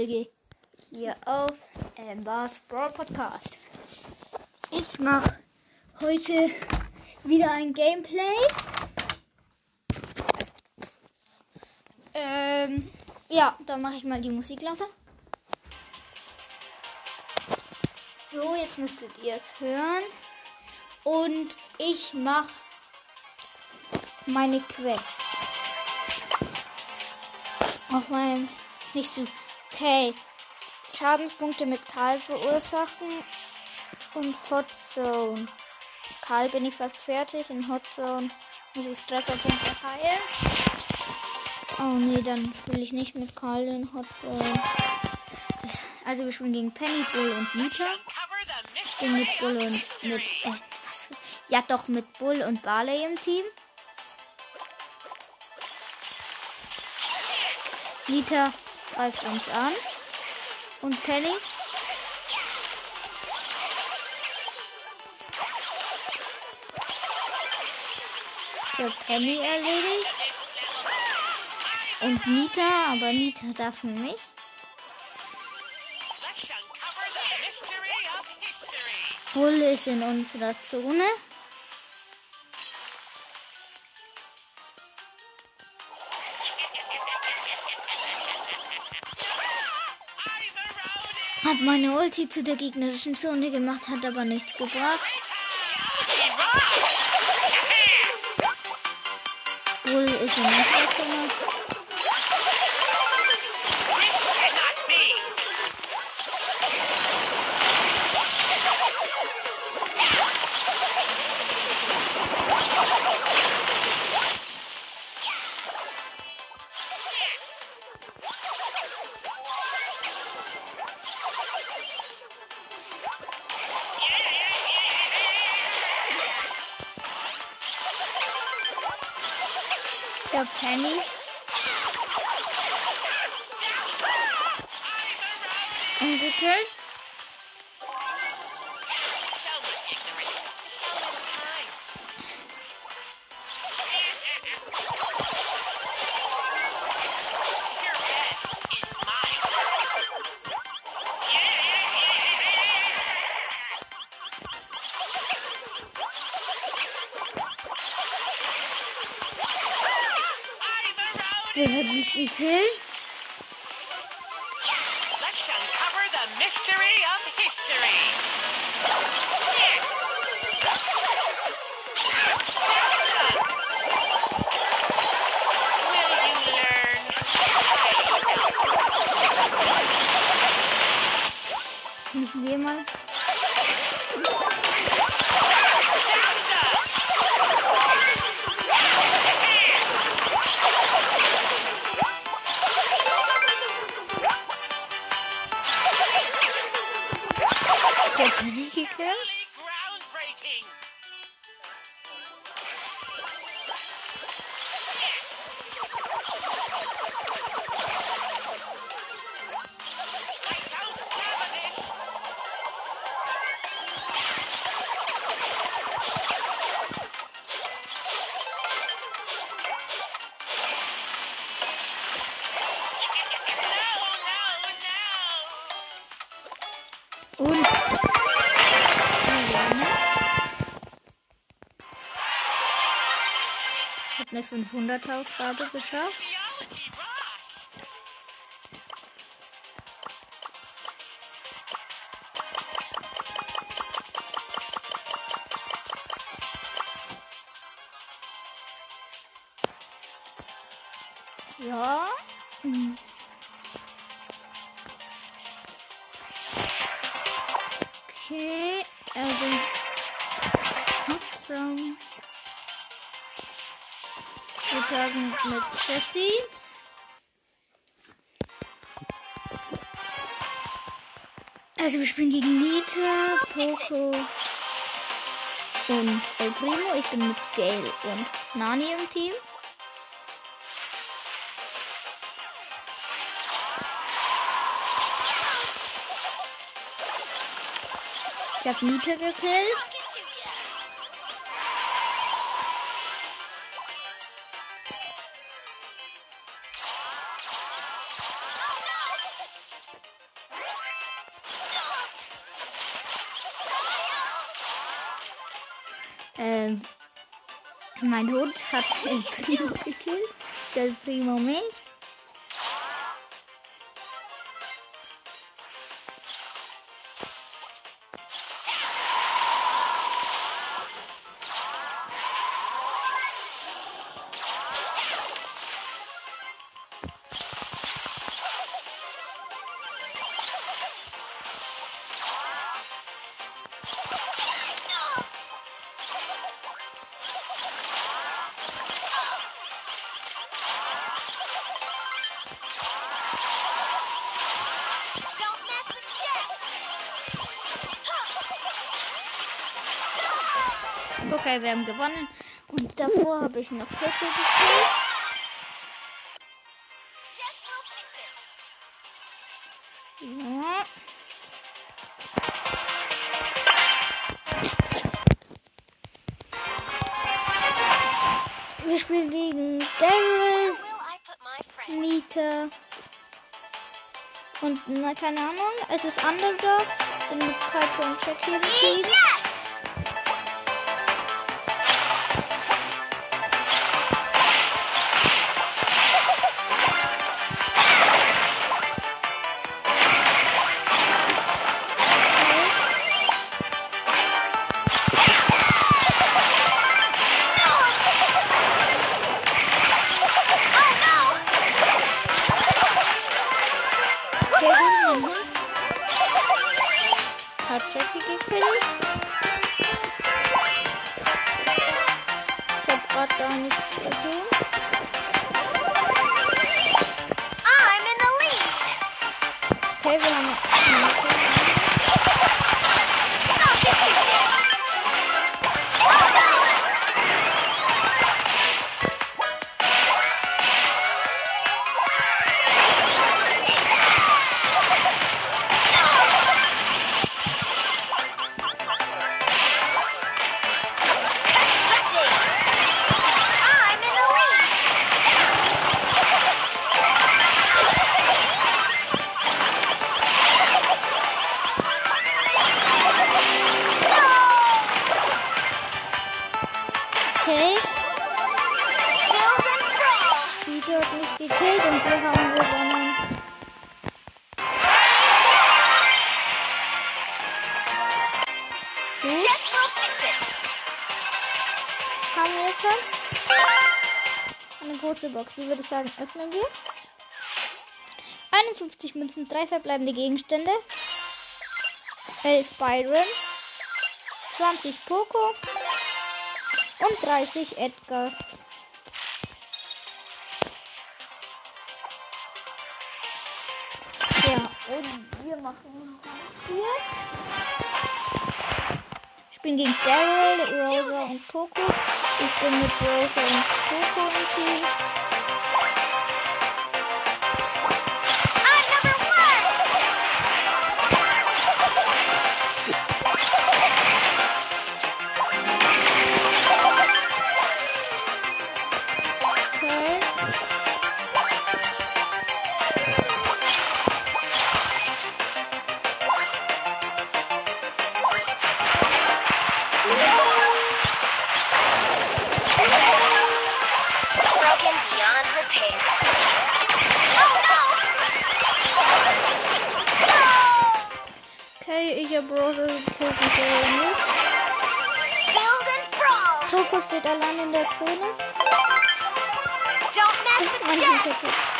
Folge hier auf Ambers Brawl Podcast. Ich mache heute wieder ein Gameplay. Ähm, ja, dann mache ich mal die Musik lauter. So, jetzt müsstet ihr es hören. Und ich mache meine Quest. Auf meinem nächsten. Okay. Schadenspunkte mit Karl verursachen und Hot Zone. Karl bin ich fast fertig. In Hot Zone muss ich Trefferpunkte heilen. Oh nee, dann will ich nicht mit Karl in Hot Zone. Das, also wir spielen gegen Penny, Bull und Nita. Ich bin mit Bull und mit. Äh, was für, ja doch mit Bull und Barley im Team. Nita greift uns an. Und Penny. Der Penny erledigt. Und Nita, aber Nita darf mich. Bull ist in unserer Zone. Hat meine Ulti zu der gegnerischen Zone gemacht, hat aber nichts gebracht. Bull ist in unserer Wer hat mich gekillt? 500er Aufgabe geschafft. Sagen mit Jessie. Also wir spielen gegen Nita, Poco und El Primo. Ich bin mit Gale und Nani im Team. Ich habe Nita gekillt. Ähm, mein Hund hat El Primo gekillt. Der Primo mich. Okay, wir haben gewonnen. Und davor habe ich noch Poco! Ja. Wir spielen gegen Daryl? Mieter und na, keine Ahnung. Es ist Underdog. Bin mit Piper und Jackie im. Jackie gekillt. Ich hab grad gar nichts gesehen. Und wir haben gewonnen. Fix it! haben wir schon. Eine große Box, die würde ich sagen, öffnen wir. 51 Münzen, drei verbleibende Gegenstände. 11 Byron. 20 Poco. Und 30 Edgar. Ich bin gegen Daryl, Rosa und Poco. Ich bin mit Rosa und Poco im Team. Allein in der Zone. Don't mess with Jess!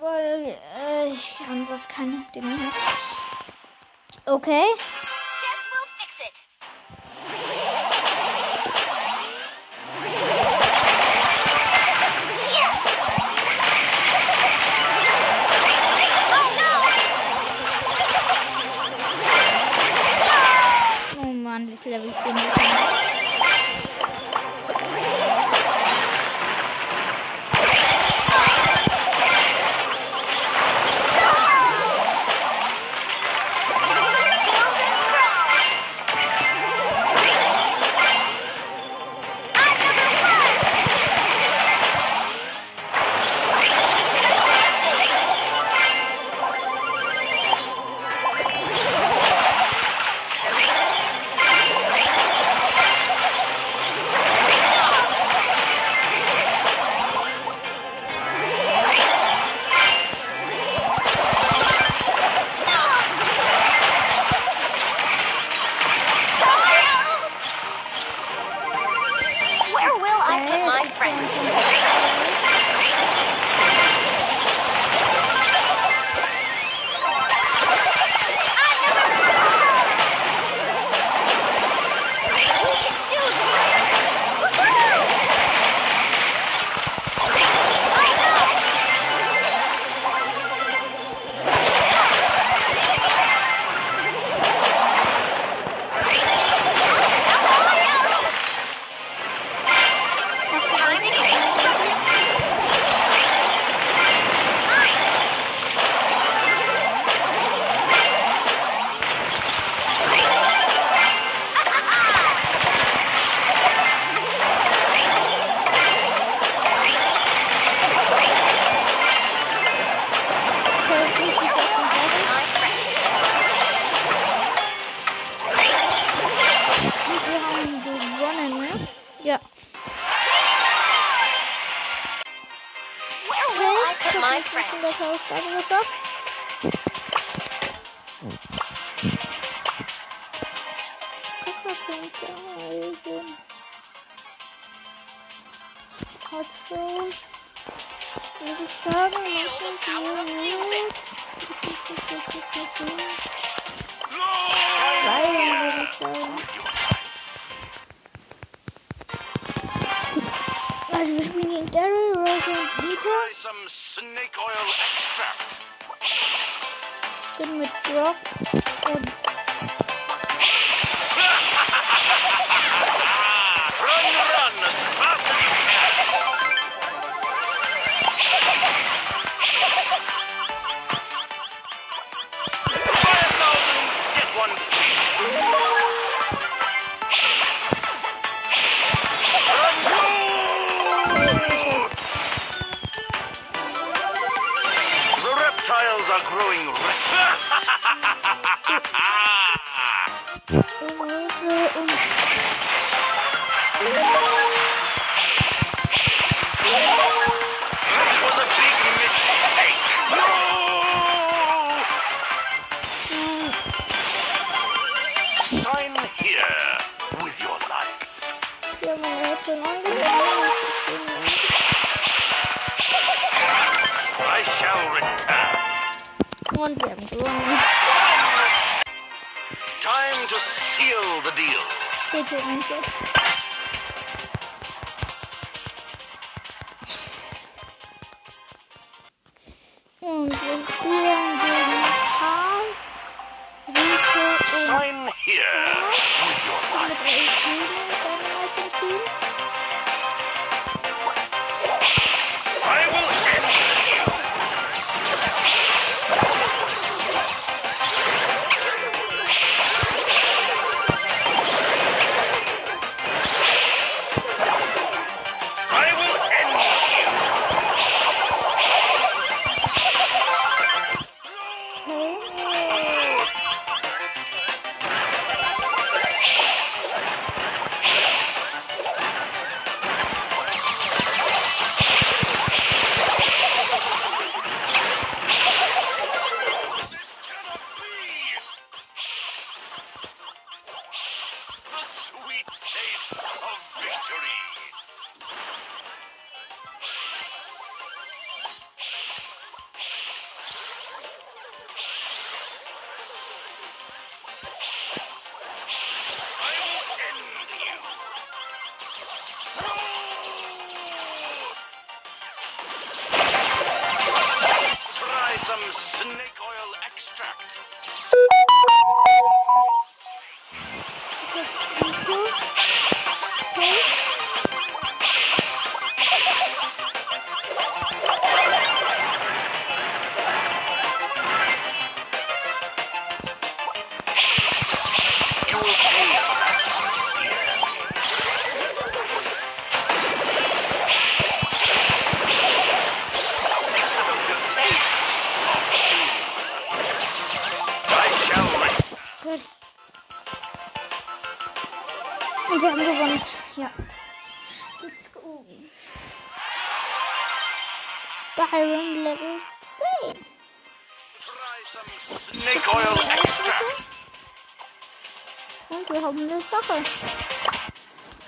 Weil äh, ich kann was keine Dinge. Okay. Also wir spielen gegen Daryl, Rose und Nita. Try some snake oil extract. bin mit Brock Bitte einfach. Snake Byron Level 10. Try some snake oil extract. Und wir haben eine Sache.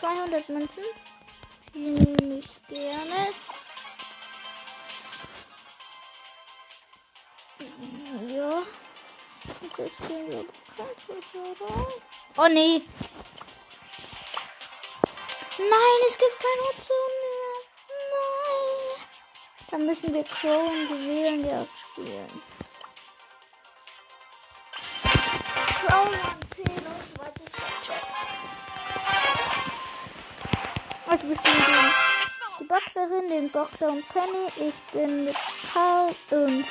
200 Münzen. Die nehme ich gerne. Ja. Und jetzt gehen wir Krankenhaus rein. Oh nee. Nein, es gibt keine Option. Dann müssen wir Crow und Juwelenjagd spielen. Crow und 10 und zweites Gadget. Also wir spielen den, die Boxerin, den Boxer und Penny. Ich bin mit Karl und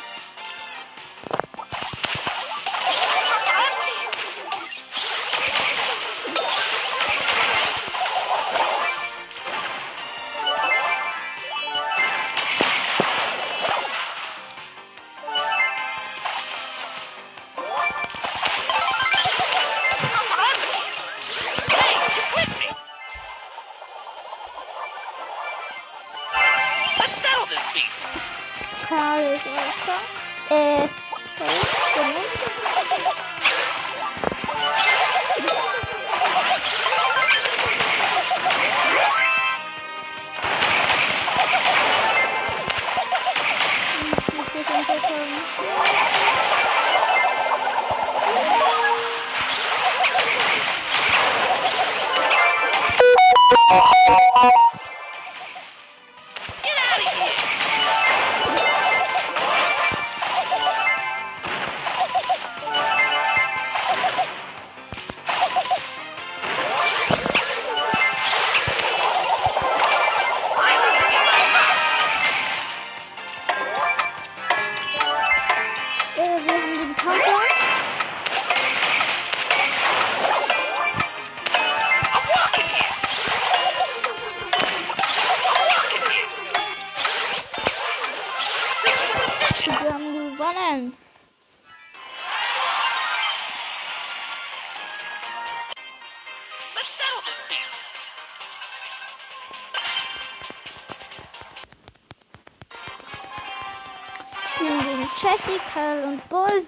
Jessie, Karl und Bull.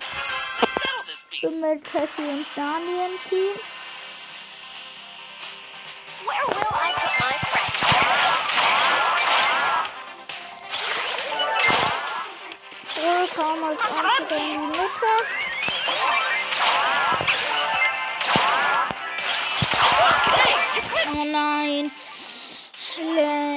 Und mit Jessie und Dani im Team. Bull kam als einziger in die Mitte. Oh nein. Schlecht.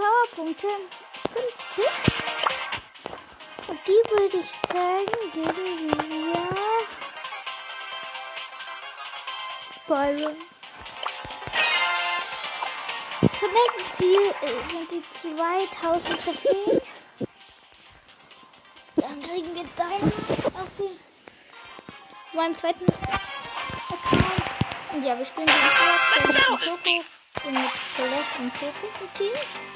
Powerpunkte 50. Und die würde ich sagen, geben wir Byron. Das nächste Ziel äh, sind die 2000 Trophäen. Dann kriegen wir Diamonds auf den meinem zweiten Account. Und ja, wir spielen den Schwarz mit dem Coco und mit Celeste und Coco im Team.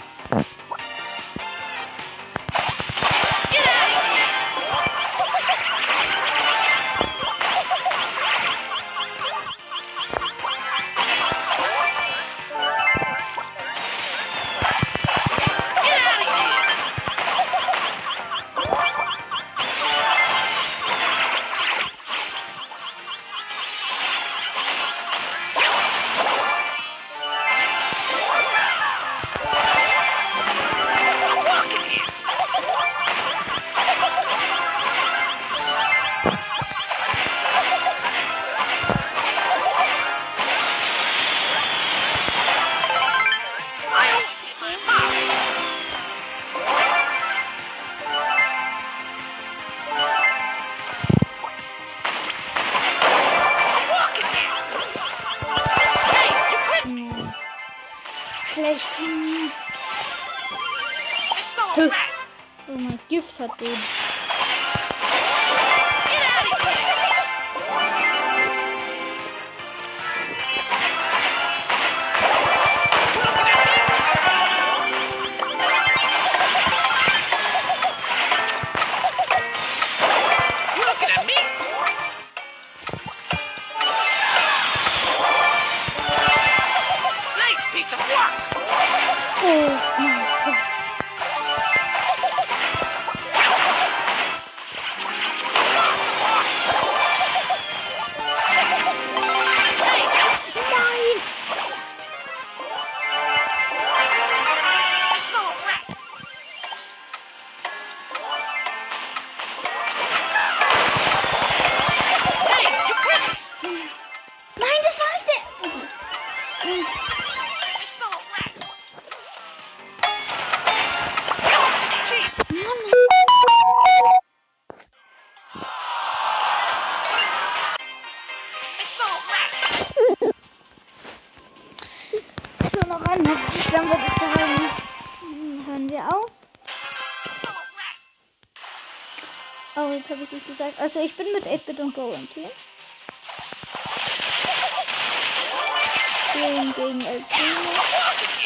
Oh, habe ich nicht gesagt. Also ich bin mit 8-Bit und Go im Team. gegen El Primo.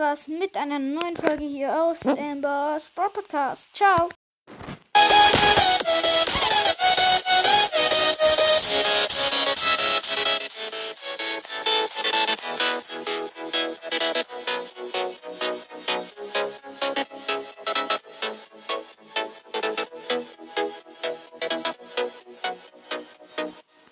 war's mit einer neuen Folge hier aus Amber's Brawl Podcast. Ciao!